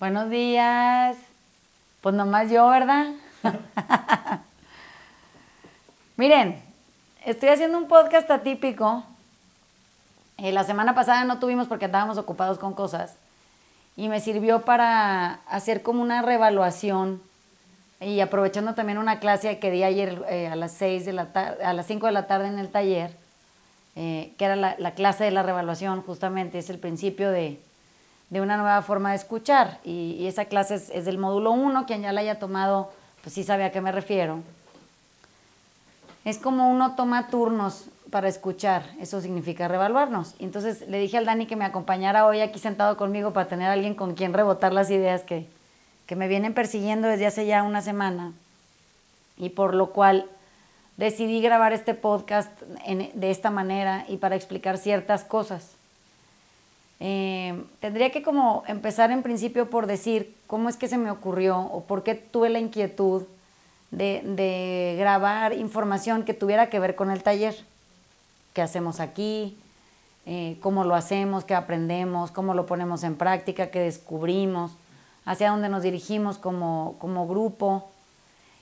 Buenos días. Pues nomás yo, ¿verdad? Miren, estoy haciendo un podcast atípico. Eh, la semana pasada no tuvimos porque estábamos ocupados con cosas. Y me sirvió para hacer como una revaluación y aprovechando también una clase que di ayer eh, a las 6 de la a las 5 de la tarde en el taller, eh, que era la, la, clase de la revaluación, justamente es el principio de, de una nueva forma de escuchar. Y, esa clase es, del módulo 1, quien ya la haya tomado, pues sí sabe a qué me refiero. Es como uno toma turnos para escuchar, eso significa revaluarnos. Entonces le dije al Dani que me acompañara hoy aquí sentado conmigo para tener alguien con quien rebotar las ideas que, que me vienen persiguiendo desde hace ya una semana. Y por lo cual decidí grabar este podcast de esta manera y para explicar ciertas cosas. Eh, tendría que como empezar en principio por decir cómo es que se me ocurrió o por qué tuve la inquietud de, grabar información que tuviera que ver con el taller. ¿Qué hacemos aquí? Eh, ¿Cómo lo hacemos? ¿Qué aprendemos? ¿Cómo lo ponemos en práctica? ¿Qué descubrimos? ¿Hacia dónde nos dirigimos como, como grupo?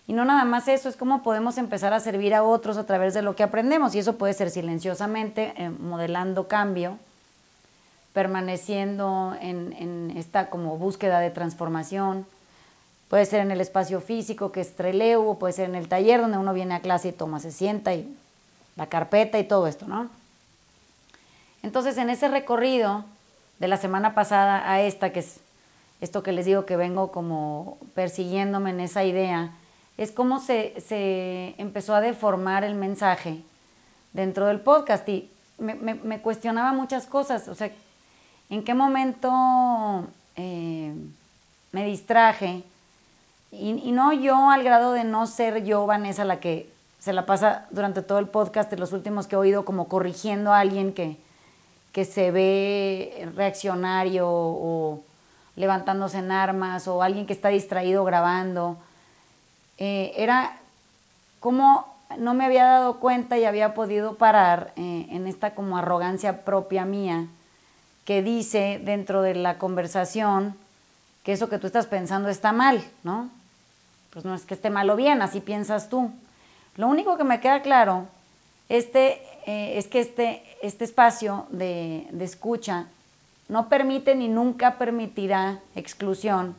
Y no nada más eso, es cómo podemos empezar a servir a otros a través de lo que aprendemos. Y eso puede ser silenciosamente, eh, modelando cambio, permaneciendo en, esta como búsqueda de transformación. Puede ser en el espacio físico, que es treleu, puede ser en el taller donde uno viene a clase y toma, se sienta y la carpeta y todo esto, ¿no? Entonces, en ese recorrido de la semana pasada a esta, que es esto que les digo que vengo como persiguiéndome en esa idea, es cómo se, se empezó a deformar el mensaje dentro del podcast y me, me cuestionaba muchas cosas, o sea, en qué momento eh, me distraje. Y, no yo al grado de no ser yo, Vanessa, la que se la pasa durante todo el podcast de los últimos que he oído como corrigiendo a alguien que, que se ve reaccionario o levantándose en armas o alguien que está distraído grabando. Eh, era como no me había dado cuenta y había podido parar eh, en esta como arrogancia propia mía que dice dentro de la conversación que eso que tú estás pensando está mal, ¿no? Pues no es que esté mal o bien, así piensas tú. Lo único que me queda claro este, eh, es que este, este espacio de, escucha no permite ni nunca permitirá exclusión,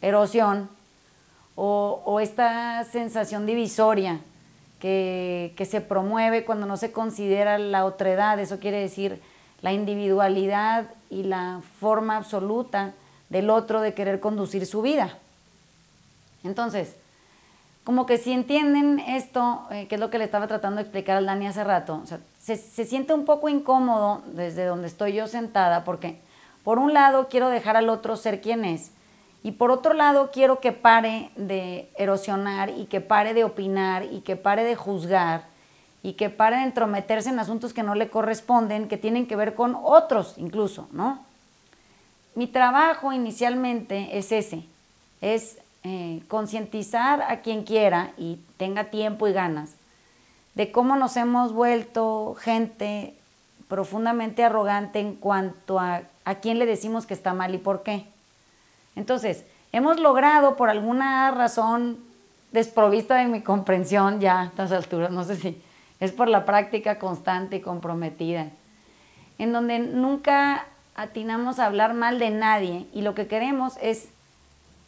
erosión o, esta sensación divisoria que, que, se promueve cuando no se considera la otredad. Eso quiere decir la individualidad y la forma absoluta del otro de querer conducir su vida. Entonces, como que si entienden esto, eh, que es lo que le estaba tratando de explicar al Dani hace rato, se, se siente un poco incómodo desde donde estoy yo sentada, porque por un lado quiero dejar al otro ser quien es, y por otro lado quiero que pare de erosionar y que pare de opinar y que pare de juzgar y que pare de entrometerse en asuntos que no le corresponden, que tienen que ver con otros incluso, ¿no? Mi trabajo inicialmente es ese, es eh, concientizar a quien quiera y tenga tiempo y ganas de cómo nos hemos vuelto gente profundamente arrogante en cuanto a a quién le decimos que está mal y por qué. Entonces, hemos logrado por alguna razón desprovista de mi comprensión ya a estas alturas, no sé si es por la práctica constante y comprometida, en donde nunca atinamos a hablar mal de nadie y lo que queremos es,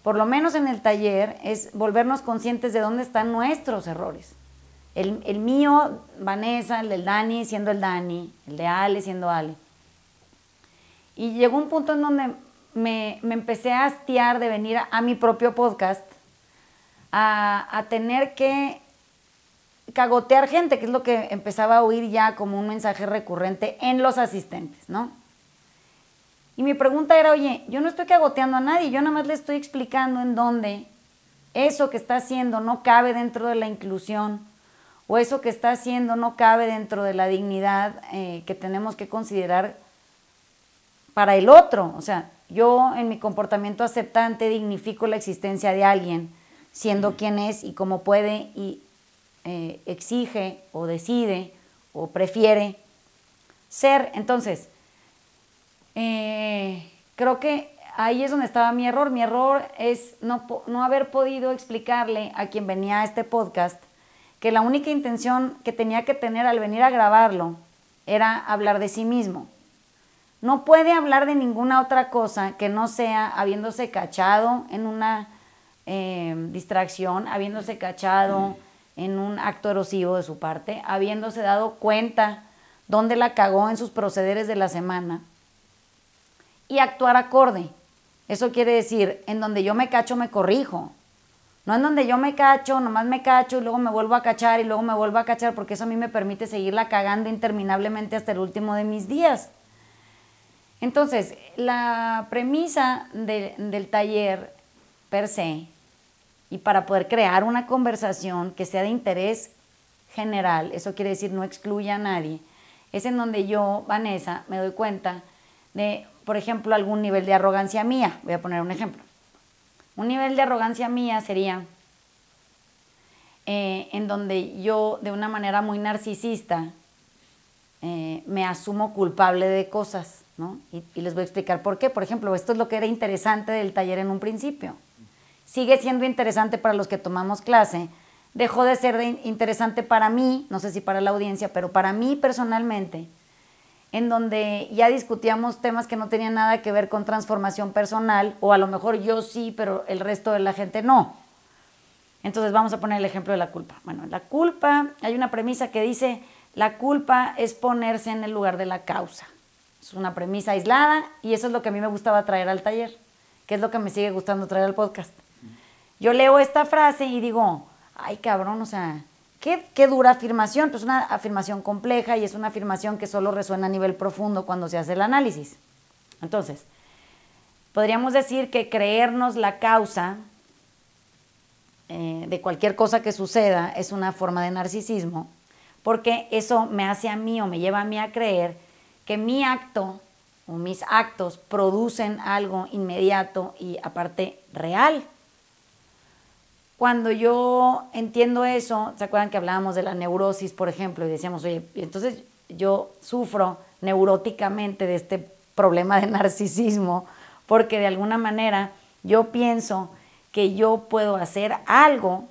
por lo menos en el taller, es volvernos conscientes de dónde están nuestros errores. El, mío, Vanessa, el del Dani siendo el Dani, el de Ale siendo Ale. Y llegó un punto en donde me, empecé a hastiar de venir a, mi propio podcast, a, a tener que cagotear gente, que es lo que empezaba a oír ya como un mensaje recurrente en los asistentes, ¿no? Y mi pregunta era, oye, yo no estoy cagoteando a nadie, yo nada más le estoy explicando en dónde eso que está haciendo no cabe dentro de la inclusión o eso que está haciendo no cabe dentro de la dignidad eh, que tenemos que considerar para el otro. O sea, yo en mi comportamiento aceptante dignifico la existencia de alguien, siendo quien es y cómo puede y eh, exige o decide o prefiere ser. Entonces, eh, creo que ahí es donde estaba mi error. Mi error es no, no haber podido explicarle a quien venía a este podcast que la única intención que tenía que tener al venir a grabarlo era hablar de sí mismo. No puede hablar de ninguna otra cosa que no sea habiéndose cachado en una eh, distracción, habiéndose cachado en un acto erosivo de su parte, habiéndose dado cuenta dónde la cagó en sus procederes de la semana y actuar acorde. Eso quiere decir, en donde yo me cacho me corrijo. No en donde yo me cacho, nomás me cacho y luego me vuelvo a cachar y luego me vuelvo a cachar porque eso a mí me permite seguirla cagando interminablemente hasta el último de mis días. Entonces, la premisa del taller per se y para poder crear una conversación que sea de interés general, eso quiere decir no excluya a nadie, es en donde yo, Vanessa, me doy cuenta de, por ejemplo, algún nivel de arrogancia mía. Voy a poner un ejemplo. Un nivel de arrogancia mía sería eh, en donde yo, de una manera muy narcisista, eh, me asumo culpable de cosas, ¿no? Y, y les voy a explicar por qué. Por ejemplo, esto es lo que era interesante del taller en un principio. Sigue siendo interesante para los que tomamos clase, dejó de ser interesante para mí, no sé si para la audiencia, pero para mí personalmente, en donde ya discutíamos temas que no tenían nada que ver con transformación personal, o a lo mejor yo sí, pero el resto de la gente no. Entonces vamos a poner el ejemplo de la culpa. Bueno, la culpa, hay una premisa que dice, la culpa es ponerse en el lugar de la causa. Es una premisa aislada y eso es lo que a mí me gustaba traer al taller, que es lo que me sigue gustando traer al podcast. Yo leo esta frase y digo, ay cabrón, o sea, qué, qué dura afirmación, pues una afirmación compleja y es una afirmación que solo resuena a nivel profundo cuando se hace el análisis. Entonces, podríamos decir que creernos la causa eh, de cualquier cosa que suceda es una forma de narcisismo, porque eso me hace a mí o me lleva a mí a creer que mi acto o mis actos producen algo inmediato y aparte real. Cuando yo entiendo eso, ¿se acuerdan que hablábamos de la neurosis, por ejemplo? Y decíamos, oye, entonces yo sufro neuróticamente de este problema de narcisismo, porque de alguna manera yo pienso que yo puedo hacer algo,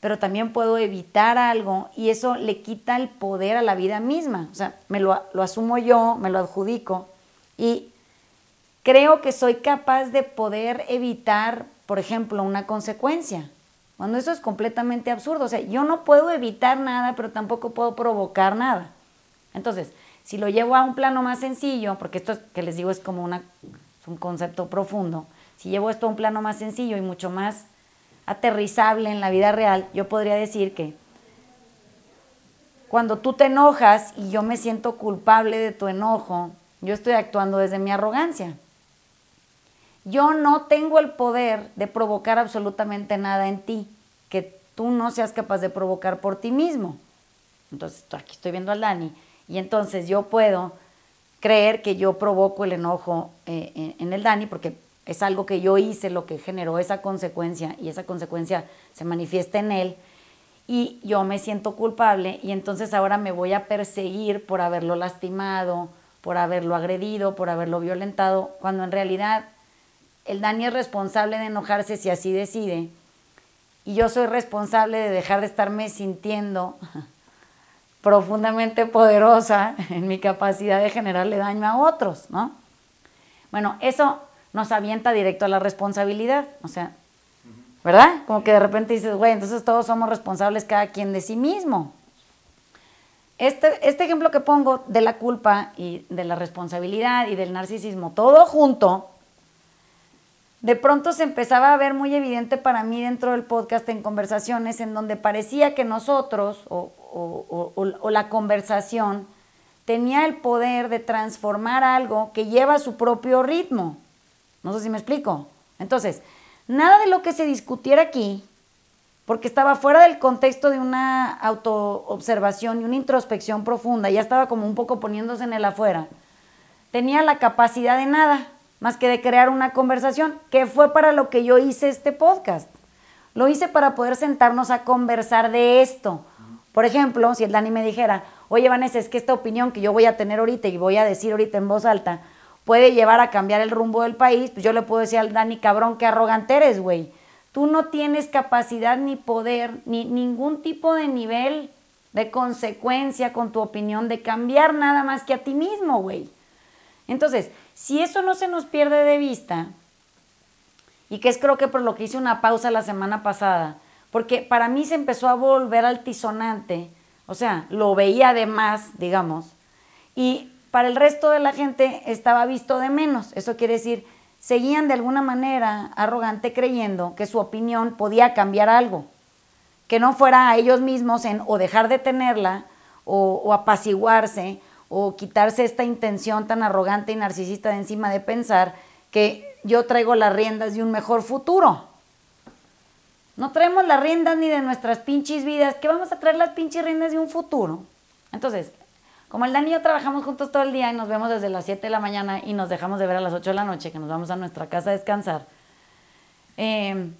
pero también puedo evitar algo y eso le quita el poder a la vida misma. O sea, me lo, lo asumo yo, me lo adjudico y creo que soy capaz de poder evitar, por ejemplo, una consecuencia. Cuando eso es completamente absurdo. O sea, yo no puedo evitar nada, pero tampoco puedo provocar nada. Entonces, si lo llevo a un plano más sencillo, porque esto que les digo es como una, un concepto profundo, si llevo esto a un plano más sencillo y mucho más aterrizable en la vida real, yo podría decir que cuando tú te enojas y yo me siento culpable de tu enojo, yo estoy actuando desde mi arrogancia. Yo no tengo el poder de provocar absolutamente nada en ti que tú no seas capaz de provocar por ti mismo. Entonces, aquí estoy viendo a Dani y entonces yo puedo creer que yo provoco el enojo eh, en el Dani porque es algo que yo hice lo que generó esa consecuencia y esa consecuencia se manifiesta en él y yo me siento culpable y entonces ahora me voy a perseguir por haberlo lastimado, por haberlo agredido, por haberlo violentado, cuando en realidad el Dani es responsable de enojarse si así decide. Y yo soy responsable de dejar de estarme sintiendo profundamente poderosa en mi capacidad de generarle daño a otros, ¿no? Bueno, eso nos avienta directo a la responsabilidad, o sea, ¿verdad? Como que de repente dices, güey, entonces todos somos responsables cada quien de sí mismo. Este, este ejemplo que pongo de la culpa y de la responsabilidad y del narcisismo, todo junto, de pronto se empezaba a ver muy evidente para mí dentro del podcast en conversaciones en donde parecía que nosotros o, la conversación tenía el poder de transformar algo que lleva su propio ritmo. No sé si me explico. Entonces, nada de lo que se discutiera aquí, porque estaba fuera del contexto de una autoobservación y una introspección profunda, ya estaba como un poco poniéndose en el afuera, tenía la capacidad de nada más que de crear una conversación, que fue para lo que yo hice este podcast. Lo hice para poder sentarnos a conversar de esto. Por ejemplo, si el Dani me dijera, oye Vanessa, es que esta opinión que yo voy a tener ahorita y voy a decir ahorita en voz alta, puede llevar a cambiar el rumbo del país, pues yo le puedo decir al Dani, cabrón, qué arrogante eres, güey. Tú no tienes capacidad ni poder, ni ningún tipo de nivel de consecuencia con tu opinión de cambiar nada más que a ti mismo, güey. Entonces, si eso no se nos pierde de vista, y que es creo que por lo que hice una pausa la semana pasada, porque para mí se empezó a volver altisonante, o sea, lo veía de más, digamos, y para el resto de la gente estaba visto de menos. Eso quiere decir, seguían de alguna manera arrogante creyendo que su opinión podía cambiar algo, que no fuera a ellos mismos en o dejar de tenerla o, o apaciguarse o quitarse esta intención tan arrogante y narcisista de encima de pensar que yo traigo las riendas de un mejor futuro. No traemos las riendas ni de nuestras pinches vidas, que vamos a traer las pinches riendas de un futuro. Entonces, como el Dani y yo trabajamos juntos todo el día y nos vemos desde las 7 de la mañana y nos dejamos de ver a las 8 de la noche, que nos vamos a nuestra casa a descansar, eh,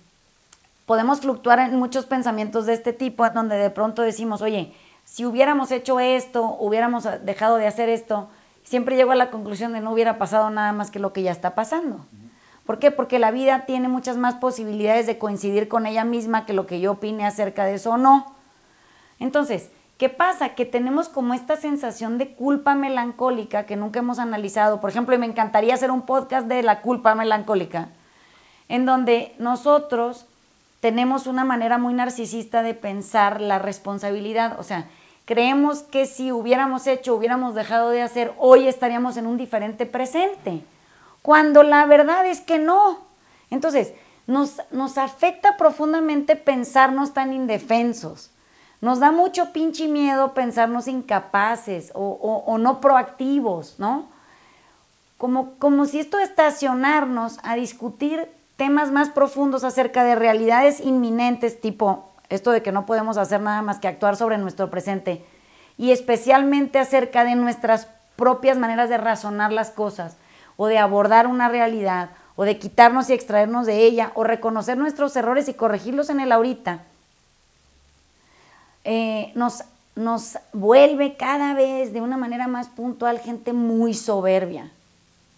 podemos fluctuar en muchos pensamientos de este tipo, donde de pronto decimos, oye, si hubiéramos hecho esto, hubiéramos dejado de hacer esto, siempre llego a la conclusión de no hubiera pasado nada más que lo que ya está pasando. ¿Por qué? Porque la vida tiene muchas más posibilidades de coincidir con ella misma que lo que yo opine acerca de eso o no. Entonces, ¿qué pasa? Que tenemos como esta sensación de culpa melancólica que nunca hemos analizado. Por ejemplo, y me encantaría hacer un podcast de la culpa melancólica, en donde nosotros tenemos una manera muy narcisista de pensar la responsabilidad. O sea, creemos que si hubiéramos hecho, hubiéramos dejado de hacer, hoy estaríamos en un diferente presente cuando la verdad es que no. Entonces, nos, nos afecta profundamente pensarnos tan indefensos. Nos da mucho pinche miedo pensarnos incapaces o, o, no proactivos, ¿no? Como, como si esto estacionarnos a discutir temas más profundos acerca de realidades inminentes, tipo esto de que no podemos hacer nada más que actuar sobre nuestro presente, y especialmente acerca de nuestras propias maneras de razonar las cosas, o de abordar una realidad o de quitarnos y extraernos de ella o reconocer nuestros errores y corregirlos en el ahorita, eh, nos, nos vuelve cada vez de una manera más puntual gente muy soberbia.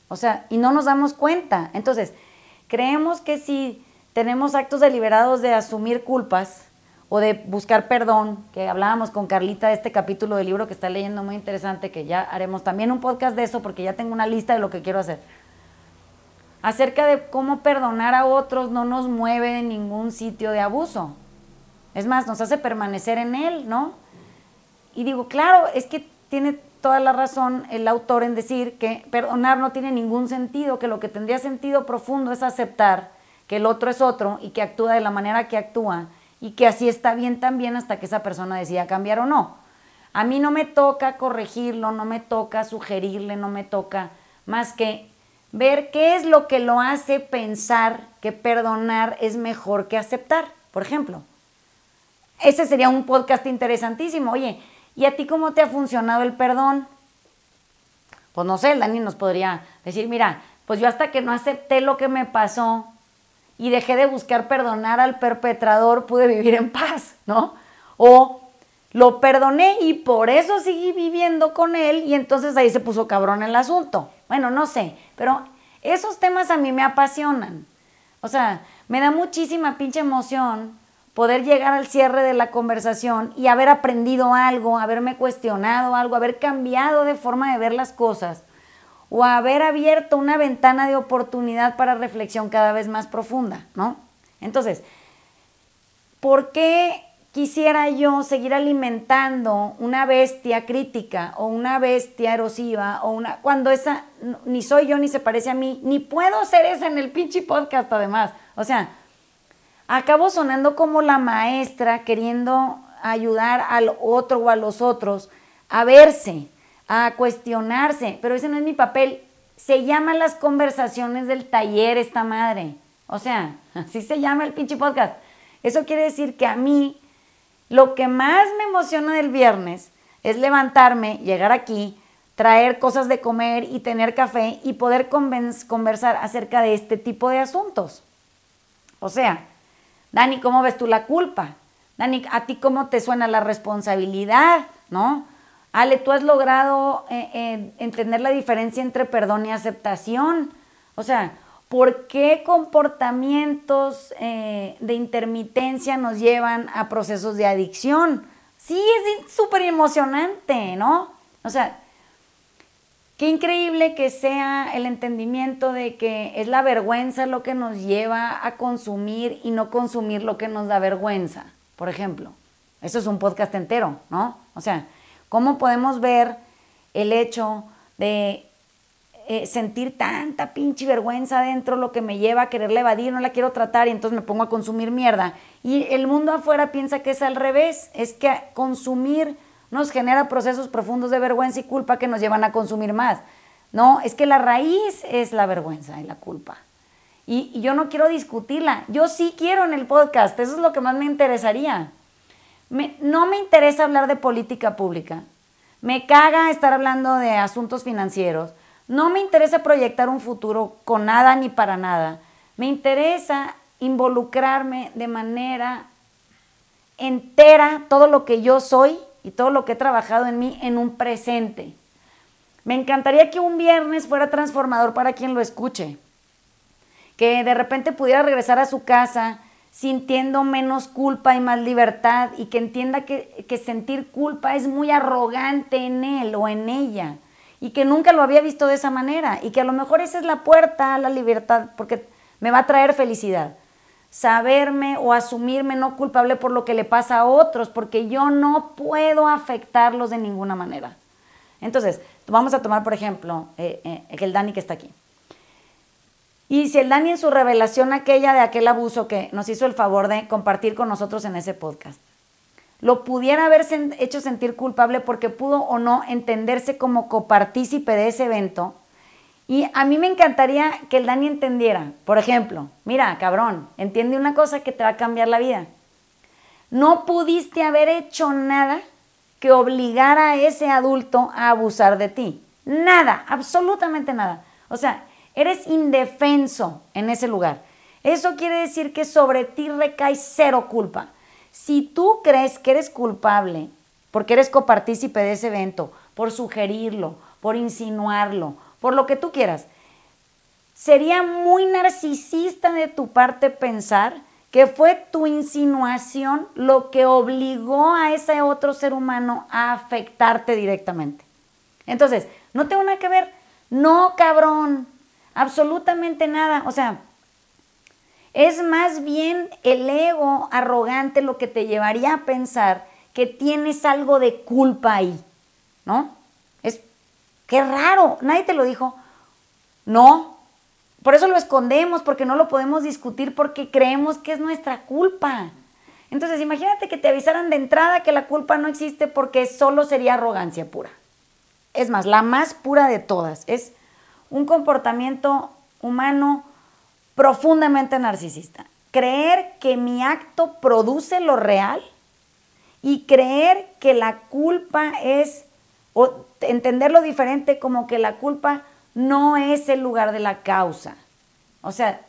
O sea, y no nos damos cuenta. Entonces, creemos que si tenemos actos deliberados de asumir culpas o de buscar perdón, que hablábamos con Carlita de este capítulo del libro que está leyendo muy interesante, que ya haremos también un podcast de eso porque ya tengo una lista de lo que quiero hacer acerca de cómo perdonar a otros no nos mueve de ningún sitio de abuso. Es más, nos hace permanecer en él, ¿no? Y digo, claro, es que tiene toda la razón el autor en decir que perdonar no tiene ningún sentido, que lo que tendría sentido profundo es aceptar que el otro es otro y que actúa de la manera que actúa y que así está bien también hasta que esa persona decida cambiar o no. A mí no me toca corregirlo, no me toca sugerirle, no me toca más que ver qué es lo que lo hace pensar que perdonar es mejor que aceptar, por ejemplo. Ese sería un podcast interesantísimo. Oye, ¿y a ti cómo te ha funcionado el perdón? Pues no sé, Dani nos podría decir, mira, pues yo hasta que no acepté lo que me pasó y dejé de buscar perdonar al perpetrador, pude vivir en paz, ¿no? O lo perdoné y por eso seguí viviendo con él y entonces ahí se puso cabrón el asunto. Bueno, no sé, pero esos temas a mí me apasionan. O sea, me da muchísima pinche emoción poder llegar al cierre de la conversación y haber aprendido algo, haberme cuestionado algo, haber cambiado de forma de ver las cosas o haber abierto una ventana de oportunidad para reflexión cada vez más profunda, ¿no? Entonces, ¿por qué quisiera yo seguir alimentando una bestia crítica o una bestia erosiva o una cuando esa ni soy yo ni se parece a mí, ni puedo ser esa en el pinche podcast además. O sea, acabo sonando como la maestra queriendo ayudar al otro o a los otros a verse, a cuestionarse, pero ese no es mi papel. Se llaman las conversaciones del taller esta madre. O sea, así se llama el pinche podcast. Eso quiere decir que a mí lo que más me emociona del viernes es levantarme, llegar aquí, traer cosas de comer y tener café y poder conversar acerca de este tipo de asuntos. O sea, Dani, ¿cómo ves tú la culpa? Dani, ¿a ti cómo te suena la responsabilidad? ¿No? Ale, tú has logrado eh, eh, entender la diferencia entre perdón y aceptación. O sea, ¿por qué comportamientos eh, de intermitencia nos llevan a procesos de adicción? Sí, es súper emocionante, ¿no? O sea, qué increíble que sea el entendimiento de que es la vergüenza lo que nos lleva a consumir y no consumir lo que nos da vergüenza, por ejemplo. Eso es un podcast entero, ¿no? O sea, ¿cómo podemos ver el hecho de eh, sentir tanta pinche vergüenza dentro, lo que me lleva a quererla evadir, no la quiero tratar y entonces me pongo a consumir mierda. Y el mundo afuera piensa que es al revés, es que consumir nos genera procesos profundos de vergüenza y culpa que nos llevan a consumir más. No, es que la raíz es la vergüenza y la culpa. Y, yo no quiero discutirla, yo sí quiero en el podcast, eso es lo que más me interesaría. No me interesa hablar de política pública, me caga estar hablando de asuntos financieros, no me interesa proyectar un futuro con nada ni para nada. Me interesa involucrarme de manera entera todo lo que yo soy y todo lo que he trabajado en mí en un presente. Me encantaría que un viernes fuera transformador para quien lo escuche. Que de repente pudiera regresar a su casa sintiendo menos culpa y más libertad y que entienda que, que sentir culpa es muy arrogante en él o en ella y que nunca lo había visto de esa manera y que a lo mejor esa es la puerta a la libertad porque me va a traer felicidad. Saberme o asumirme no culpable por lo que le pasa a otros porque yo no puedo afectarlos de ninguna manera. Entonces, vamos a tomar por ejemplo eh, eh, el Dani que está aquí. Y si el Dani en su revelación aquella de aquel abuso que nos hizo el favor de compartir con nosotros en ese podcast, lo pudiera haber hecho sentir culpable porque pudo o no entenderse como copartícipe de ese evento. Y a mí me encantaría que el Dani entendiera, por ejemplo, mira, cabrón, entiende una cosa que te va a cambiar la vida. No pudiste haber hecho nada que obligara a ese adulto a abusar de ti. Nada, absolutamente nada. O sea, eres indefenso en ese lugar. Eso quiere decir que sobre ti recae cero culpa. Si tú crees que eres culpable porque eres copartícipe de ese evento, por sugerirlo, por insinuarlo, por lo que tú quieras, sería muy narcisista de tu parte pensar que fue tu insinuación lo que obligó a ese otro ser humano a afectarte directamente. Entonces, no tengo nada que ver. No, cabrón. Absolutamente nada. O sea, es más bien el ego arrogante lo que te llevaría a pensar que tienes algo de culpa ahí, ¿no? Es, qué raro, nadie te lo dijo. No, por eso lo escondemos, porque no lo podemos discutir, porque creemos que es nuestra culpa. Entonces, imagínate que te avisaran de entrada que la culpa no existe porque solo sería arrogancia pura. Es más, la más pura de todas. Es un comportamiento humano profundamente narcisista. Creer que mi acto produce lo real y creer que la culpa es, o entenderlo diferente como que la culpa no es el lugar de la causa. O sea,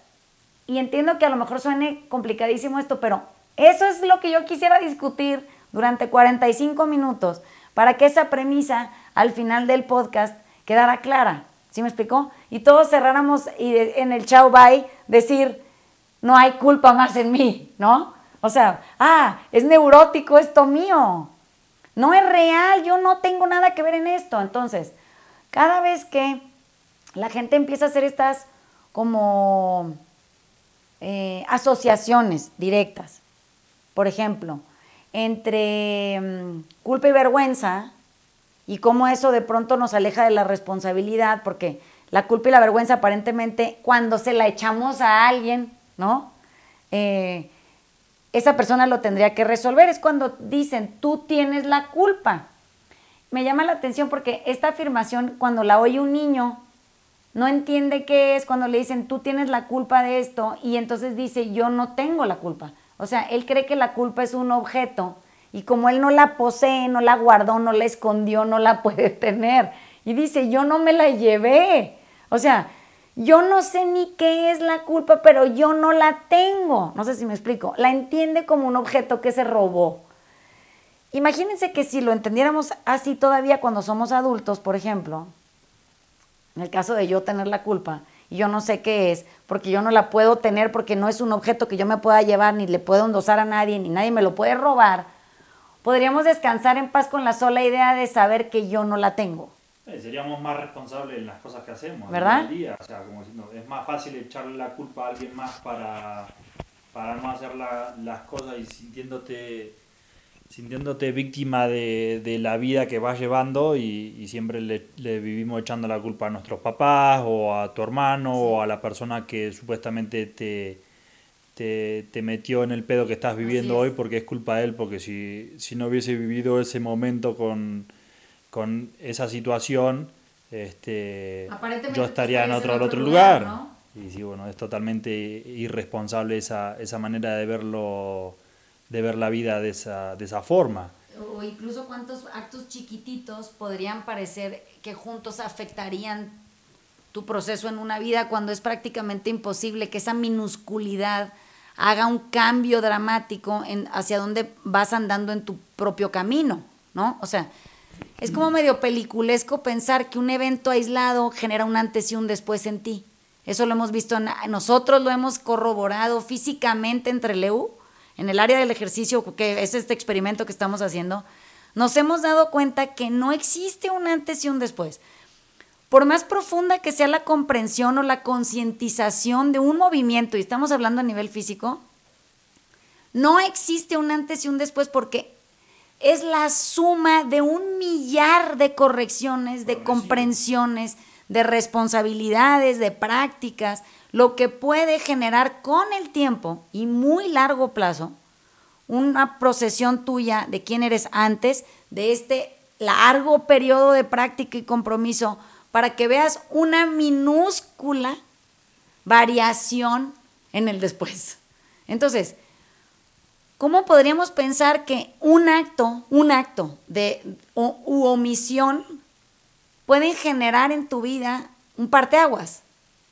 y entiendo que a lo mejor suene complicadísimo esto, pero eso es lo que yo quisiera discutir durante 45 minutos para que esa premisa al final del podcast quedara clara. ¿Sí me explicó? Y todos cerráramos y en el chao bye decir, no hay culpa más en mí, ¿no? O sea, ah, es neurótico esto mío. No es real, yo no tengo nada que ver en esto. Entonces, cada vez que la gente empieza a hacer estas como eh, asociaciones directas, por ejemplo, entre mm, culpa y vergüenza, y cómo eso de pronto nos aleja de la responsabilidad, porque la culpa y la vergüenza aparentemente cuando se la echamos a alguien, ¿no? Eh, esa persona lo tendría que resolver. Es cuando dicen, tú tienes la culpa. Me llama la atención porque esta afirmación, cuando la oye un niño, no entiende qué es cuando le dicen, tú tienes la culpa de esto, y entonces dice, yo no tengo la culpa. O sea, él cree que la culpa es un objeto y como él no la posee, no la guardó, no la escondió, no la puede tener. Y dice, yo no me la llevé. O sea, yo no sé ni qué es la culpa, pero yo no la tengo. No sé si me explico. La entiende como un objeto que se robó. imagínense que si lo entendiéramos así todavía cuando somos adultos, por ejemplo, en el caso de yo tener la culpa, y yo no sé qué es, porque yo no la puedo tener porque no es un objeto que yo me pueda llevar, ni le puedo endosar a nadie, ni nadie me lo puede robar, podríamos descansar en paz con la sola idea de saber que yo no la tengo. Eh, seríamos más responsables en las cosas que hacemos. ¿Verdad? Día. O sea, como diciendo, es más fácil echarle la culpa a alguien más para, para no hacer las cosas y sintiéndote sintiéndote víctima de, de, la vida que vas llevando y, y siempre le, le, vivimos echando la culpa a nuestros papás o a tu hermano o a la persona que supuestamente te, te, te, metió en el pedo que estás viviendo hoy porque es culpa de él, porque si, si no hubiese vivido ese momento con, con esa situación, este, yo estaría en otro, otro, lugar. Y sí, bueno, es totalmente irresponsable esa, esa manera de verlo, de ver la vida de esa, de esa forma. O incluso cuántos actos chiquititos podrían parecer que juntos afectarían tu proceso en una vida cuando es prácticamente imposible que esa minusculidad haga un cambio dramático en hacia dónde vas andando en tu propio camino, ¿no? O sea, es como medio peliculesco pensar que un evento aislado genera un antes y un después en ti. Eso lo hemos visto, en, nosotros lo hemos corroborado físicamente entre Leu, en el área del ejercicio, que es este experimento que estamos haciendo. Nos hemos dado cuenta que no existe un antes y un después. Por más profunda que sea la comprensión o la concientización de un movimiento, y estamos hablando a nivel físico, no existe un antes y un después porque es la suma de un millar de correcciones, de comprensiones, de responsabilidades, de prácticas, lo que puede generar con el tiempo y muy largo plazo una procesión tuya de quién eres antes de este largo periodo de práctica y compromiso para que veas una minúscula variación en el después. Entonces, ¿cómo podríamos pensar que un acto, un acto de u omisión pueden generar en tu vida un parteaguas?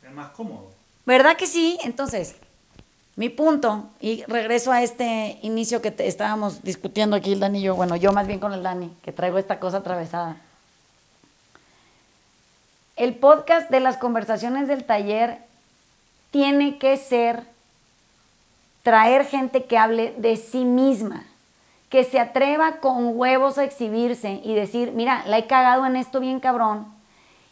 Es más cómodo. ¿Verdad que sí? Entonces, mi punto, y regreso a este inicio que estábamos discutiendo aquí el Dani y yo, bueno, yo más bien con el Dani, que traigo esta cosa atravesada el podcast de las conversaciones del taller tiene que ser traer gente que hable de sí misma, que se atreva con huevos a exhibirse y decir, mira, la he cagado en esto bien cabrón.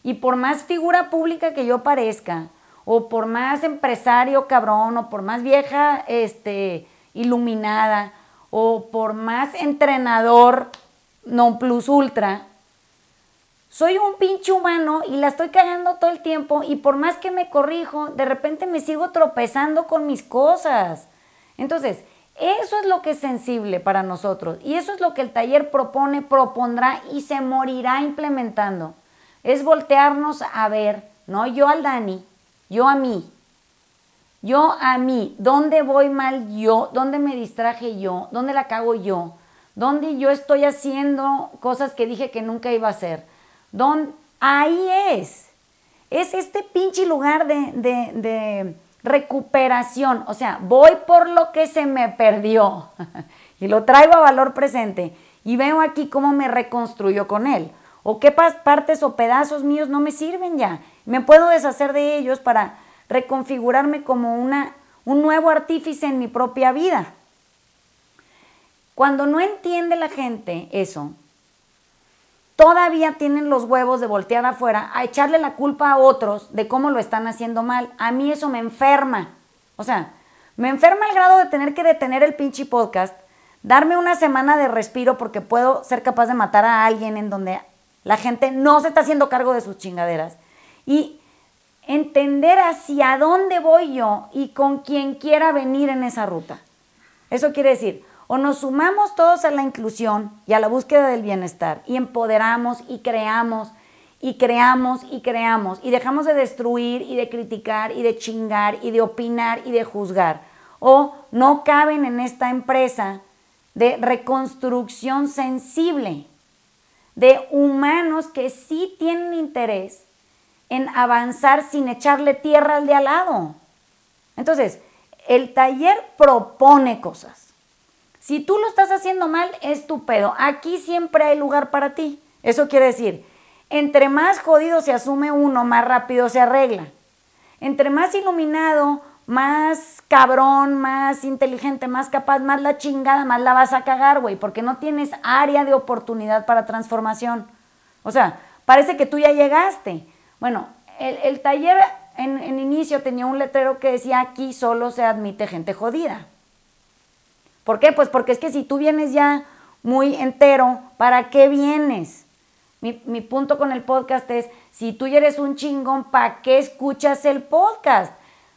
Y por más figura pública que yo parezca, o por más empresario cabrón, o por más vieja este, iluminada, o por más entrenador non plus ultra, soy un pinche humano y la estoy cagando todo el tiempo y por más que me corrijo, de repente me sigo tropezando con mis cosas. Entonces, eso es lo que es sensible para nosotros y eso es lo que el taller propone, propondrá y se morirá implementando. Es voltearnos a ver, no yo al Dani, yo a mí. Yo a mí, ¿dónde voy mal yo? ¿Dónde me distraje yo? ¿Dónde la cago yo? ¿Dónde yo estoy haciendo cosas que dije que nunca iba a hacer? Don, ahí es. Es este pinche lugar de, de recuperación. O sea, voy por lo que se me perdió y lo traigo a valor presente y veo aquí cómo me reconstruyo con él. O qué partes o pedazos míos no me sirven ya. Me puedo deshacer de ellos para reconfigurarme como una, un nuevo artífice en mi propia vida. Cuando no entiende la gente eso, todavía tienen los huevos de voltear afuera a echarle la culpa a otros de cómo lo están haciendo mal. A mí eso me enferma. O sea, me enferma el grado de tener que detener el pinche podcast, darme una semana de respiro porque puedo ser capaz de matar a alguien en donde la gente no se está haciendo cargo de sus chingaderas. Y entender hacia dónde voy yo y con quien quiera venir en esa ruta. Eso quiere decir, o nos sumamos todos a la inclusión y a la búsqueda del bienestar y empoderamos y creamos y creamos y creamos y dejamos de destruir y de criticar y de chingar y de opinar y de juzgar. O no caben en esta empresa de reconstrucción sensible de humanos que sí tienen interés en avanzar sin echarle tierra al de al lado. Entonces, el taller propone cosas Si tú lo estás haciendo mal, es tu pedo. Aquí siempre hay lugar para ti. Eso quiere decir, entre más jodido se asume uno, más rápido se arregla. Entre más iluminado, más cabrón, más inteligente, más capaz, más la chingada, más la vas a cagar, güey, porque no tienes área de oportunidad para transformación. O sea, parece que tú ya llegaste. Bueno, el, taller en, en inicio tenía un letrero que decía aquí solo se admite gente jodida. ¿Por qué? Pues porque es que si tú vienes ya muy entero, ¿para qué vienes? Mi, mi, punto con el podcast es, si tú eres un chingón, ¿para qué escuchas el podcast?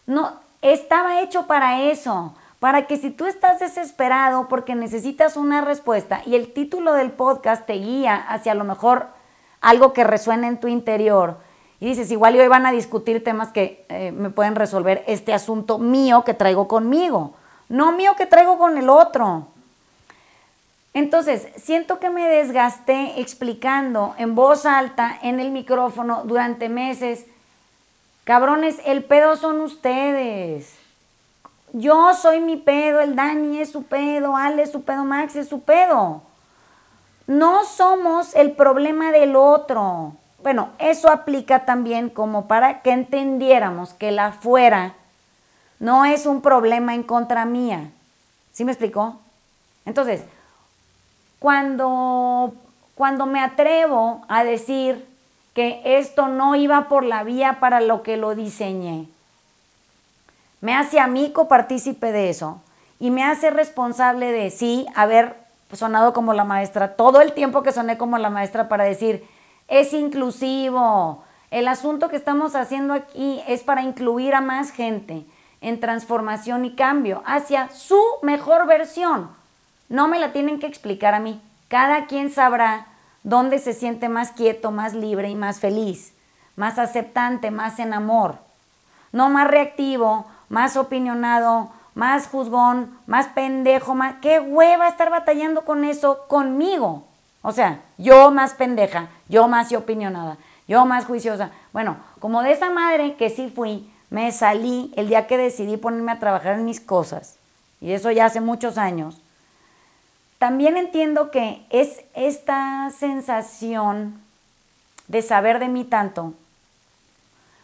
No, estaba hecho para eso, para que si tú estás desesperado porque necesitas una respuesta y el título del podcast te guía hacia a lo mejor algo que resuene en tu interior y dices, igual hoy van a discutir temas que eh, me pueden resolver este asunto mío que traigo conmigo, no mío que traigo con el otro. Entonces, siento que me desgasté explicando en voz alta en el micrófono durante meses Cabrones, el pedo son ustedes. Yo soy mi pedo, el Dani es su pedo, Ale es su pedo, Max es su pedo. No somos el problema del otro. Bueno, eso aplica también como para que entendiéramos que la afuera no es un problema en contra mía. ¿Sí me explicó? Entonces, cuando, cuando me atrevo a decir, que esto no iba por la vía para lo que lo diseñé. Me hace a mí copartícipe de eso y me hace responsable de sí haber sonado como la maestra todo el tiempo que soné como la maestra para decir es inclusivo. El asunto que estamos haciendo aquí es para incluir a más gente en transformación y cambio hacia su mejor versión. No me la tienen que explicar a mí. Cada quien sabrá ¿Dónde se siente más quieto, más libre y más feliz? Más aceptante, más en amor. No más reactivo, más opinionado, más juzgón, más pendejo, más... ¿Qué hueva estar batallando con eso conmigo? O sea, yo más pendeja, yo más opinionada, yo más juiciosa. Bueno, como de esa madre que sí fui, me salí el día que decidí ponerme a trabajar en mis cosas, y eso ya hace muchos años, también entiendo que es esta sensación de saber de mí tanto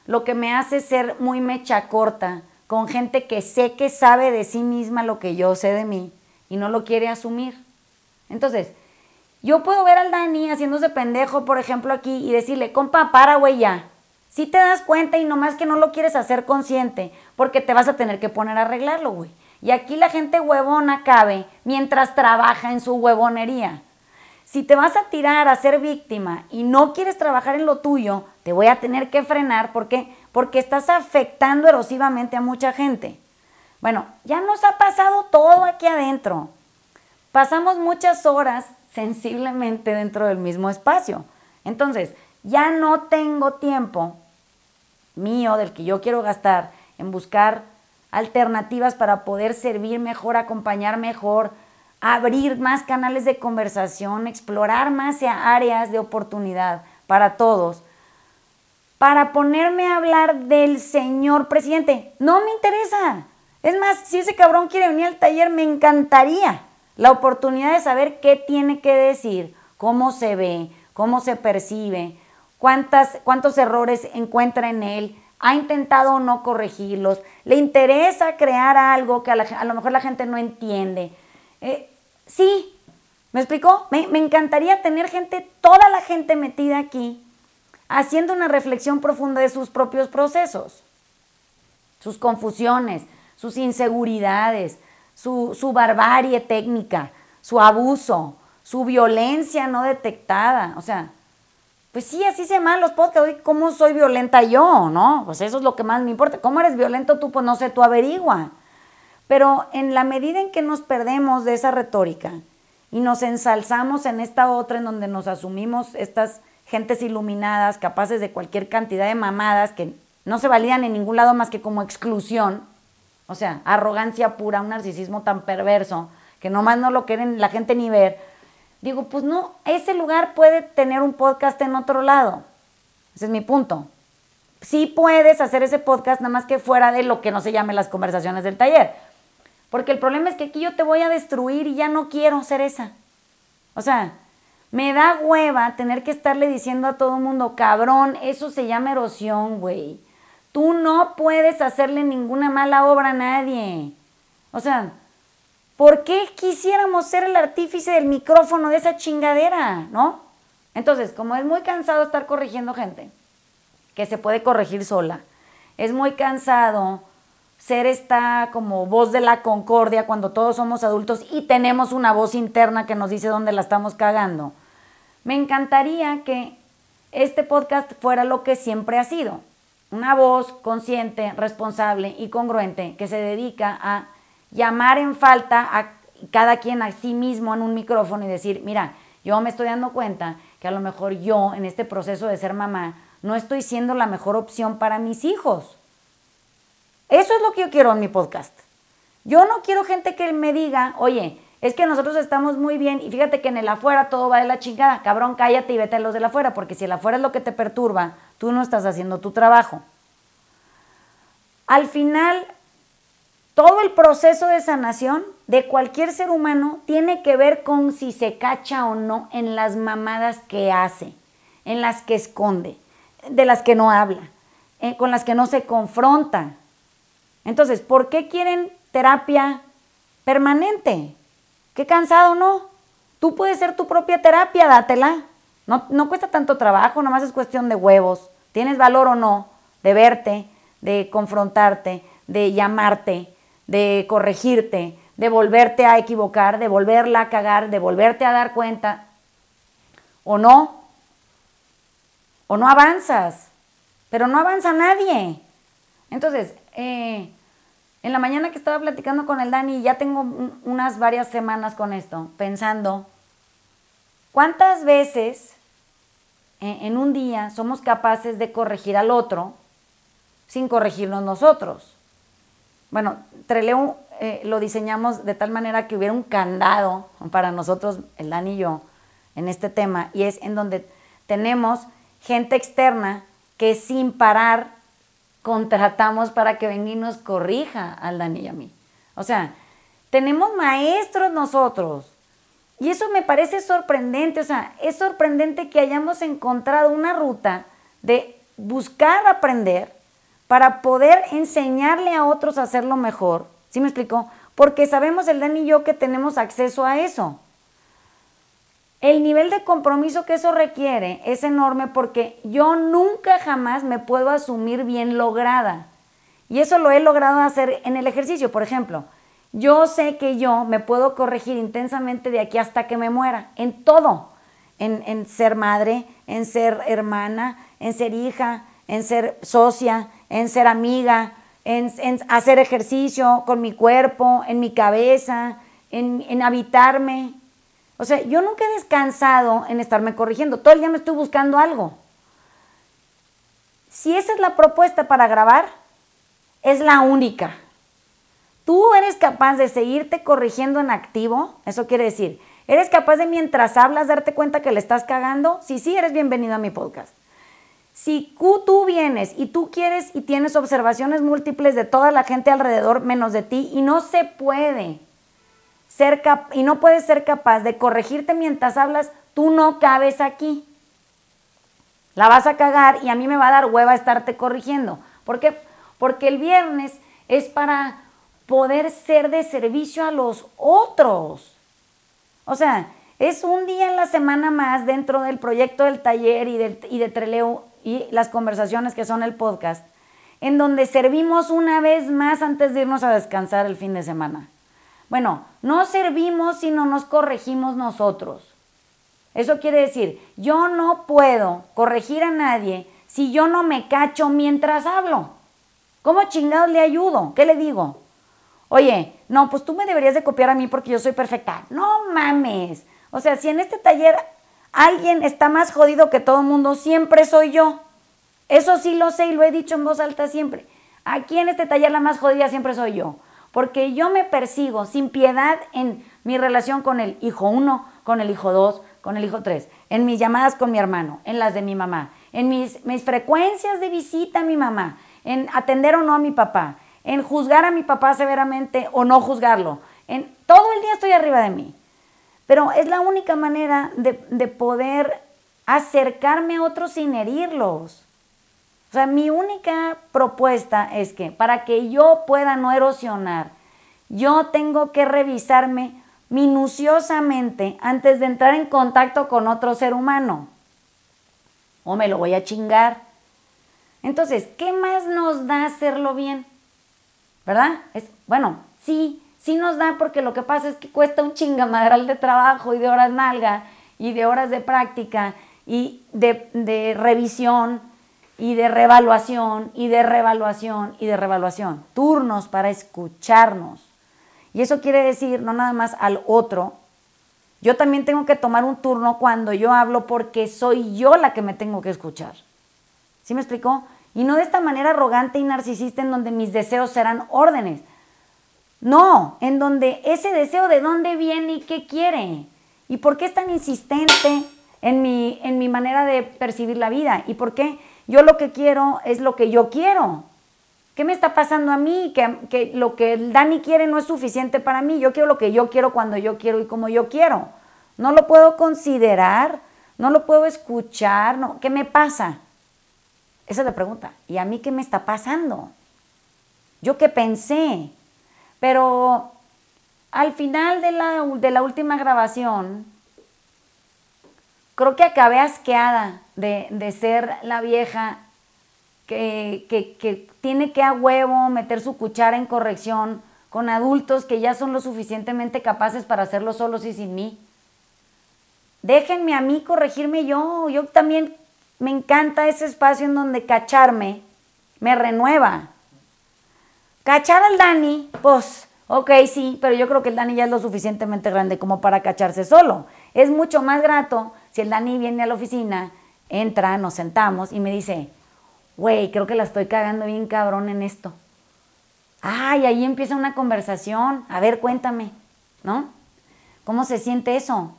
lo que me hace ser muy mecha corta con gente que sé que sabe de sí misma lo que yo sé de mí y no lo quiere asumir. Entonces, yo puedo ver al Dani haciéndose pendejo, por ejemplo, aquí y decirle, compa, para, güey, ya. Si te das cuenta y nomás que no lo quieres hacer consciente, porque te vas a tener que poner a arreglarlo, güey. Y aquí la gente huevona cabe mientras trabaja en su huevonería. Si te vas a tirar a ser víctima y no quieres trabajar en lo tuyo, te voy a tener que frenar. ¿Por qué? Porque estás afectando erosivamente a mucha gente. Bueno, ya nos ha pasado todo aquí adentro. Pasamos muchas horas sensiblemente dentro del mismo espacio. Entonces, ya no tengo tiempo mío del que yo quiero gastar en buscar alternativas para poder servir mejor, acompañar mejor, abrir más canales de conversación, explorar más áreas de oportunidad para todos, para ponerme a hablar del señor presidente. No me interesa. Es más, si ese cabrón quiere venir al taller, me encantaría la oportunidad de saber qué tiene que decir, cómo se ve, cómo se percibe, cuántas, cuántos errores encuentra en él, ha intentado o no corregirlos, le interesa crear algo que a, lo mejor la gente no entiende. Eh, sí, ¿me explicó? Me, encantaría tener gente, toda la gente metida aquí, haciendo una reflexión profunda de sus propios procesos, sus confusiones, sus inseguridades, su, su barbarie técnica, su abuso, su violencia no detectada. O sea, pues sí, así se llaman los podcasts. ¿Cómo soy violenta yo? ¿No? Pues eso es lo que más me importa. ¿Cómo eres violento tú? Pues no sé, tú averigua. Pero en la medida en que nos perdemos de esa retórica y nos ensalzamos en esta otra en donde nos asumimos estas gentes iluminadas, capaces de cualquier cantidad de mamadas que no se validan en ningún lado más que como exclusión, o sea, arrogancia pura, un narcisismo tan perverso que nomás no lo quieren la gente ni ver, Digo, pues no, ese lugar puede tener un podcast en otro lado. Ese es mi punto. Sí puedes hacer ese podcast nada más que fuera de lo que no se llame las conversaciones del taller. Porque el problema es que aquí yo te voy a destruir y ya no quiero ser esa. O sea, me da hueva tener que estarle diciendo a todo el mundo, cabrón, eso se llama erosión, güey. Tú no puedes hacerle ninguna mala obra a nadie. O sea, ¿por qué quisiéramos ser el artífice del micrófono de esa chingadera, no? Entonces, como es muy cansado estar corrigiendo gente, que se puede corregir sola, es muy cansado ser esta como voz de la concordia cuando todos somos adultos y tenemos una voz interna que nos dice dónde la estamos cagando. Me encantaría que este podcast fuera lo que siempre ha sido, una voz consciente, responsable y congruente que se dedica a llamar en falta a cada quien a sí mismo en un micrófono y decir, mira, yo me estoy dando cuenta que a lo mejor yo en este proceso de ser mamá no estoy siendo la mejor opción para mis hijos. Eso es lo que yo quiero en mi podcast. Yo no quiero gente que me diga, oye, es que nosotros estamos muy bien y fíjate que en el afuera todo va de la chingada. Cabrón, cállate y vete a los de la afuera, porque si el afuera es lo que te perturba, tú no estás haciendo tu trabajo. Al final, todo el proceso de sanación de cualquier ser humano tiene que ver con si se cacha o no en las mamadas que hace, en las que esconde, de las que no habla, eh, con las que no se confronta. Entonces, ¿por qué quieren terapia permanente? Qué cansado, ¿no? Tú puedes ser tu propia terapia, dátela. No, no cuesta tanto trabajo, nomás es cuestión de huevos. Tienes valor o no de verte, de confrontarte, de llamarte, de corregirte, de volverte a equivocar, de volverla a cagar, de volverte a dar cuenta. ¿O no? ¿O no avanzas? Pero no avanza nadie. Entonces, eh, en la mañana que estaba platicando con el Dani, ya tengo unas varias semanas con esto, pensando, ¿cuántas veces en un día somos capaces de corregir al otro sin corregirnos nosotros? Bueno, Treleu eh, lo diseñamos de tal manera que hubiera un candado para nosotros, el Dani y yo, en este tema, y es en donde tenemos gente externa que sin parar contratamos para que venga y nos corrija al Dani y a mí. O sea, tenemos maestros nosotros. Y eso me parece sorprendente, o sea, es sorprendente que hayamos encontrado una ruta de buscar aprender para poder enseñarle a otros a hacerlo mejor. ¿Sí me explico? Porque sabemos el Dani y yo que tenemos acceso a eso. El nivel de compromiso que eso requiere es enorme porque yo nunca jamás me puedo asumir bien lograda. Y eso lo he logrado hacer en el ejercicio. Por ejemplo, yo sé que yo me puedo corregir intensamente de aquí hasta que me muera, en todo. En, ser madre, en ser hermana, en ser hija, en ser socia, en ser amiga, en, hacer ejercicio con mi cuerpo, en mi cabeza, en, habitarme, o sea, yo nunca he descansado en estarme corrigiendo. Todo el día me estoy buscando algo. Si esa es la propuesta para grabar, es la única. Tú eres capaz de seguirte corrigiendo en activo. Eso quiere decir, ¿eres capaz de mientras hablas darte cuenta que le estás cagando? Si sí, eres bienvenido a mi podcast. Si tú vienes y tú quieres y tienes observaciones múltiples de toda la gente alrededor menos de ti y no se puede, ser y no puedes ser capaz de corregirte mientras hablas, tú no cabes aquí. La vas a cagar y a mí me va a dar hueva estarte corrigiendo. ¿Por qué? Porque el viernes es para poder ser de servicio a los otros. O sea, es un día en la semana más dentro del proyecto del taller y de, y de Treleo y las conversaciones que son el podcast, en donde servimos una vez más antes de irnos a descansar el fin de semana. Bueno, no servimos si no nos corregimos nosotros. Eso quiere decir, yo no puedo corregir a nadie si yo no me cacho mientras hablo. ¿Cómo chingados le ayudo? ¿Qué le digo? Oye, no, pues tú me deberías de copiar a mí porque yo soy perfecta. No mames. O sea, si en este taller alguien está más jodido que todo el mundo, siempre soy yo. Eso sí lo sé y lo he dicho en voz alta siempre. Aquí en este taller la más jodida siempre soy yo porque yo me persigo sin piedad en mi relación con el hijo 1, con el hijo 2, con el hijo 3, en mis llamadas con mi hermano, en las de mi mamá, en mis, mis frecuencias de visita a mi mamá, en atender o no a mi papá, en juzgar a mi papá severamente o no juzgarlo. En, todo el día estoy arriba de mí. Pero es la única manera de, de poder acercarme a otros sin herirlos. O sea, mi única propuesta es que para que yo pueda no erosionar, yo tengo que revisarme minuciosamente antes de entrar en contacto con otro ser humano. O me lo voy a chingar. Entonces, ¿qué más nos da hacerlo bien? ¿Verdad? Es, bueno, sí, sí nos da porque lo que pasa es que cuesta un chingamadral de trabajo y de horas nalga y de horas de práctica y de, de revisión y de revaluación y de revaluación y de revaluación. Turnos para escucharnos. Y eso quiere decir no nada más al otro. Yo también tengo que tomar un turno cuando yo hablo porque soy yo la que me tengo que escuchar. ¿Sí me explicó? Y no de esta manera arrogante y narcisista en donde mis deseos serán órdenes. No, en donde ese deseo de dónde viene y qué quiere. ¿Y por qué es tan insistente en mi, en mi manera de percibir la vida? ¿Y por qué yo lo que quiero es lo que yo quiero? ¿Qué me está pasando a mí? Que, que lo que Dani quiere no es suficiente para mí. Yo quiero lo que yo quiero cuando yo quiero y como yo quiero. No lo puedo considerar, no lo puedo escuchar. No. ¿Qué me pasa? Esa es la pregunta. ¿Y a mí qué me está pasando? ¿Yo qué pensé? Pero al final de la, de la última grabación, creo que acabé asqueada de, de ser la vieja que, que, que, tiene que a huevo meter su cuchara en corrección con adultos que ya son lo suficientemente capaces para hacerlo solos y sin mí. Déjenme a mí corregirme yo. Yo también me encanta ese espacio en donde cacharme me renueva. Cachar al Dani, pues, ok, sí, pero yo creo que el Dani ya es lo suficientemente grande como para cacharse solo. Es mucho más grato si el Dani viene a la oficina, entra, nos sentamos y me dice, güey, creo que la estoy cagando bien cabrón en esto. Ay, ahí empieza una conversación. A ver, cuéntame, ¿no? ¿Cómo se siente eso?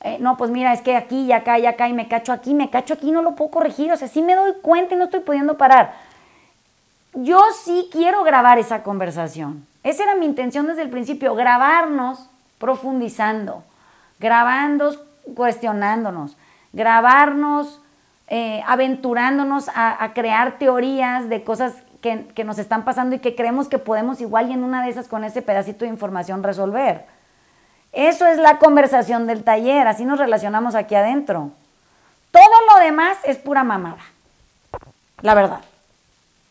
Eh, no, pues mira, es que aquí y acá y acá y me cacho aquí, me cacho aquí, no lo puedo corregir. O sea, sí me doy cuenta y no estoy pudiendo parar. Yo sí quiero grabar esa conversación. Esa era mi intención desde el principio, grabarnos profundizando, grabando, cuestionándonos, grabarnos, eh, aventurándonos a, crear teorías de cosas que, que nos están pasando y que creemos que podemos igual y en una de esas con ese pedacito de información resolver. Eso es la conversación del taller, así nos relacionamos aquí adentro. Todo lo demás es pura mamada, la verdad.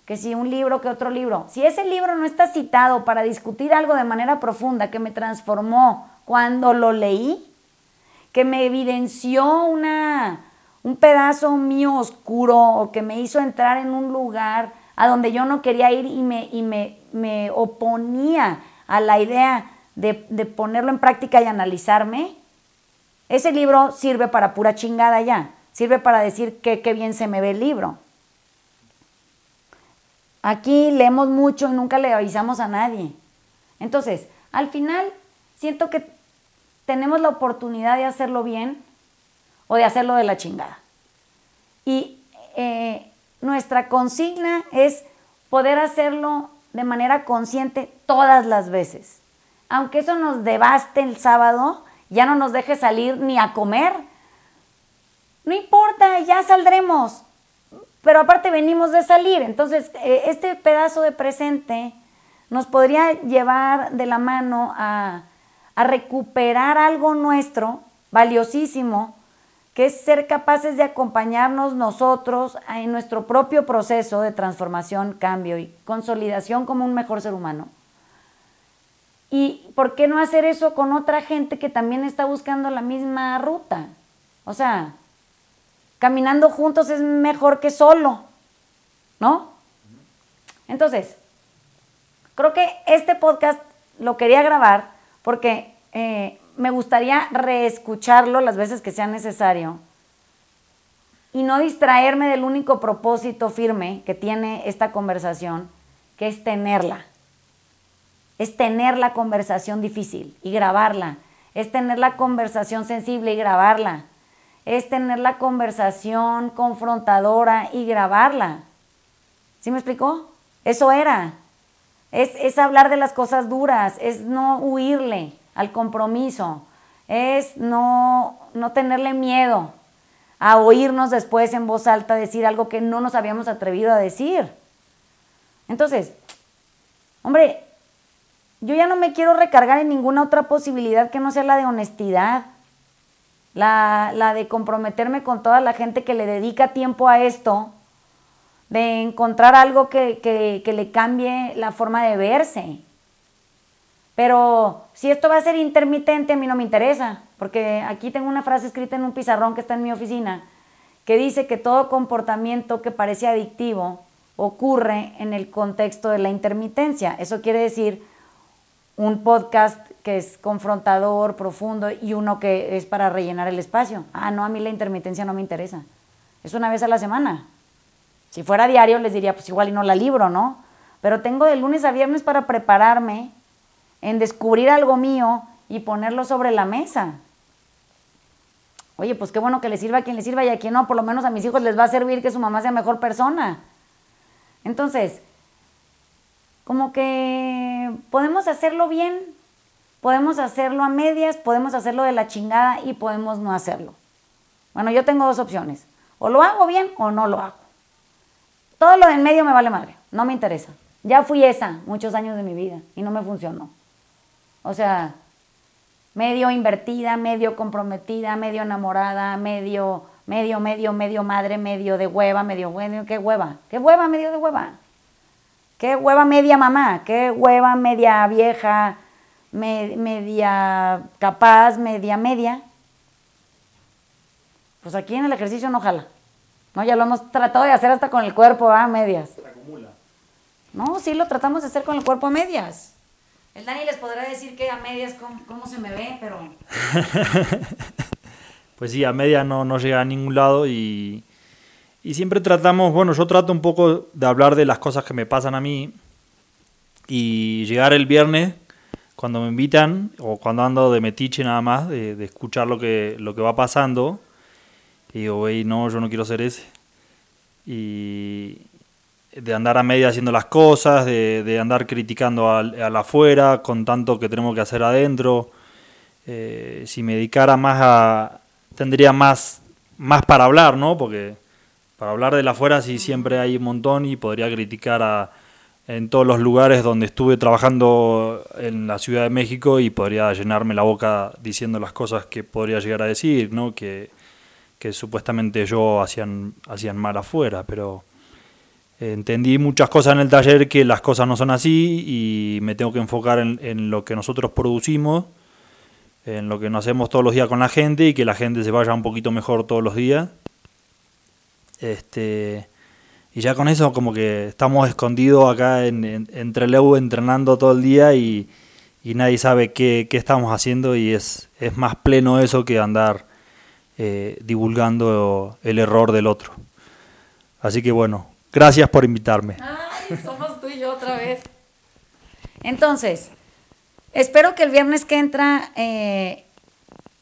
Que si un libro, que otro libro. Si ese libro no está citado para discutir algo de manera profunda que me transformó cuando lo leí, que me evidenció una, un pedazo mío oscuro o que me hizo entrar en un lugar a donde yo no quería ir y me, y me, me oponía a la idea de, ponerlo en práctica y analizarme, ese libro sirve para pura chingada ya. Sirve para decir que qué bien se me ve el libro. Aquí leemos mucho y nunca le avisamos a nadie. Entonces, al final, siento que tenemos la oportunidad de hacerlo bien o de hacerlo de la chingada. Y eh, nuestra consigna es poder hacerlo de manera consciente todas las veces aunque eso nos devaste el sábado, ya no nos deje salir ni a comer. No importa, ya saldremos. Pero aparte venimos de salir. Entonces, eh, este pedazo de presente nos podría llevar de la mano a, a recuperar algo nuestro, valiosísimo, que es ser capaces de acompañarnos nosotros en nuestro propio proceso de transformación, cambio y consolidación como un mejor ser humano. ¿Y por qué no hacer eso con otra gente que también está buscando la misma ruta? O sea, caminando juntos es mejor que solo, ¿no? Entonces, creo que este podcast lo quería grabar porque eh, me gustaría reescucharlo las veces que sea necesario y no distraerme del único propósito firme que tiene esta conversación, que es tenerla. Es tener la conversación difícil y grabarla, es tener la conversación sensible y grabarla, es tener la conversación confrontadora y grabarla. ¿Sí me explicó? Eso era. Es, es hablar de las cosas duras, es no huirle al compromiso, es no, no tenerle miedo a oírnos después en voz alta decir algo que no nos habíamos atrevido a decir. Entonces, hombre, yo ya no me quiero recargar en ninguna otra posibilidad que no sea la de honestidad, la, la de comprometerme con toda la gente que le dedica tiempo a esto, de encontrar algo que, que, que le cambie la forma de verse. Pero si esto va a ser intermitente, a mí no me interesa, porque aquí tengo una frase escrita en un pizarrón que está en mi oficina, que dice que todo comportamiento que parece adictivo ocurre en el contexto de la intermitencia. Eso quiere decir un podcast que es confrontador, profundo y uno que es para rellenar el espacio. Ah, no, a mí la intermitencia no me interesa. Es una vez a la semana. Si fuera diario les diría, pues igual y no la libro, ¿no? Pero tengo de lunes a viernes para prepararme en descubrir algo mío y ponerlo sobre la mesa. Oye, pues qué bueno que le sirva a quien le sirva y a quien no, por lo menos a mis hijos les va a servir que su mamá sea mejor persona. Entonces, como que podemos hacerlo bien, podemos hacerlo a medias, podemos hacerlo de la chingada y podemos no hacerlo. Bueno, yo tengo dos opciones. O lo hago bien o no lo hago. Todo lo de medio me vale madre, no me interesa. Ya fui esa muchos años de mi vida y no me funcionó. O sea, medio invertida, medio comprometida, medio enamorada, medio, medio, medio, medio madre, medio de hueva, medio bueno, ¿qué hueva? ¿Qué hueva medio de hueva? ¿Qué hueva media mamá? ¿Qué hueva media vieja, media capaz, media media? Pues aquí en el ejercicio no jala. No, ya lo hemos tratado de hacer hasta con el cuerpo a medias. Se acumula. No, sí lo tratamos de hacer con el cuerpo a medias. El Dani les podrá decir que a medias cómo, cómo se me ve, pero Pues sí, a media no, no llega a ningún lado y, y siempre tratamos, bueno, yo trato un poco de hablar de las cosas que me pasan a mí y llegar el viernes cuando me invitan o cuando ando de metiche nada más, de, escuchar lo que, lo que va pasando y digo, güey, no, yo no quiero ser ese. Y de andar a media haciendo las cosas, de, de andar criticando al, al afuera con tanto que tenemos que hacer adentro. Eh, si me dedicara más a... tendría más, más para hablar, ¿no? Porque para hablar del afuera sí siempre hay un montón y podría criticar a, en todos los lugares donde estuve trabajando en la Ciudad de México y podría llenarme la boca diciendo las cosas que podría llegar a decir, ¿no? Que, que supuestamente yo hacían, hacían mal afuera, pero eh, entendí muchas cosas en el taller que las cosas no son así y me tengo que enfocar en, en lo que nosotros producimos, en lo que nos hacemos todos los días con la gente y que la gente se vaya un poquito mejor todos los días. Este, y ya con eso como que estamos escondidos acá en, en- entre Leu entrenando todo el día y, y nadie sabe qué, qué estamos haciendo y es, es más pleno eso que andar eh, divulgando el error del otro. Así que bueno, gracias por invitarme. Ay, somos tú y yo otra vez. Entonces, espero que el viernes que entra eh,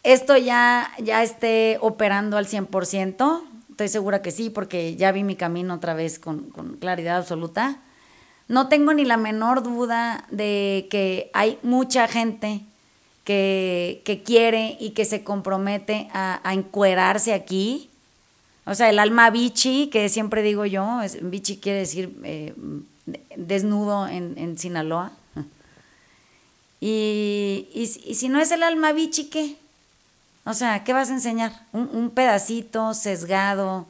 esto ya, ya esté operando al 100%. Estoy segura que sí, porque ya vi mi camino otra vez con, con claridad absoluta. No tengo ni la menor duda de que hay mucha gente que, que quiere y que se compromete a, a encuerarse aquí. O sea, el alma bichi, que siempre digo yo, bichi quiere decir eh, desnudo en, en Sinaloa. Y, y, y si no es el alma bichi, ¿qué? O sea, ¿qué vas a enseñar? Un, un pedacito sesgado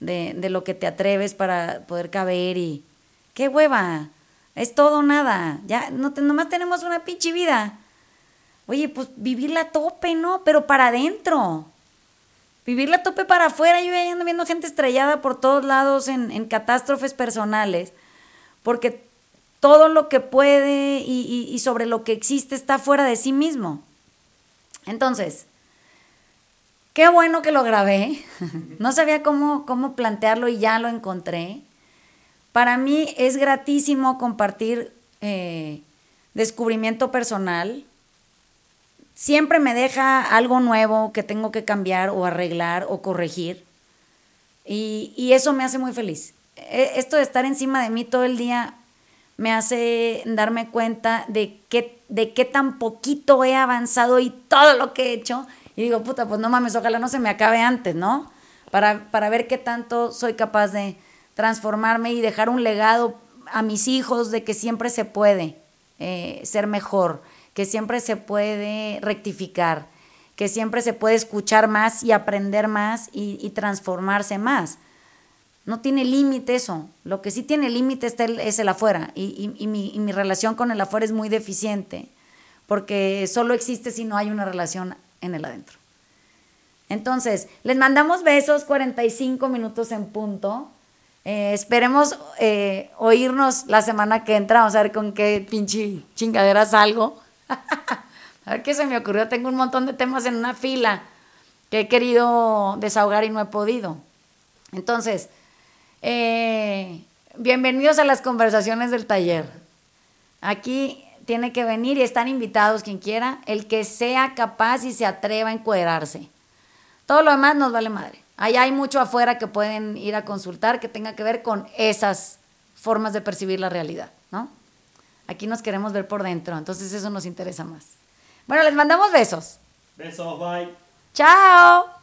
de, de lo que te atreves para poder caber y... ¡Qué hueva! Es todo nada. Ya, no te- nomás tenemos una pinche vida. Oye, pues vivirla a tope, ¿no? Pero para adentro. Vivirla a tope para afuera. Yo ya ando viendo gente estrellada por todos lados en, en catástrofes personales. Porque todo lo que puede y- y sobre lo que existe está fuera de sí mismo. Entonces, qué bueno que lo grabé. No sabía cómo, cómo plantearlo y ya lo encontré. Para mí es gratísimo compartir eh, descubrimiento personal. Siempre me deja algo nuevo que tengo que cambiar o arreglar o corregir. Y, y eso me hace muy feliz. E- Esto de estar encima de mí todo el día me hace darme cuenta de qué, de qué tan poquito he avanzado y todo lo que he hecho. Y digo, puta, pues no mames, ojalá no se me acabe antes, ¿no? Para, para ver qué tanto soy capaz de transformarme y dejar un legado a mis hijos de que siempre se puede eh, ser mejor, que siempre se puede rectificar, que siempre se puede escuchar más y aprender más y, transformarse más. No tiene límite eso. Lo que sí tiene límite es el afuera y, mi, y mi relación con el afuera es muy deficiente porque solo existe si no hay una relación en el adentro. Entonces, les mandamos besos 45 minutos en punto. Eh, esperemos eh, oírnos la semana que entra. Vamos a ver con qué pinche chingadera salgo. a ver qué se me ocurrió. Tengo un montón de temas en una fila que he querido desahogar y no he podido. Entonces, eh, bienvenidos a las conversaciones del taller. Aquí tiene que venir y están invitados quien quiera, el que sea capaz y se atreva a encuadrarse. Todo lo demás nos vale madre. Ahí hay mucho afuera que pueden ir a consultar que tenga que ver con esas formas de percibir la realidad, ¿no? Aquí nos queremos ver por dentro, entonces eso nos interesa más. Bueno, les mandamos besos. Besos, bye. Chao.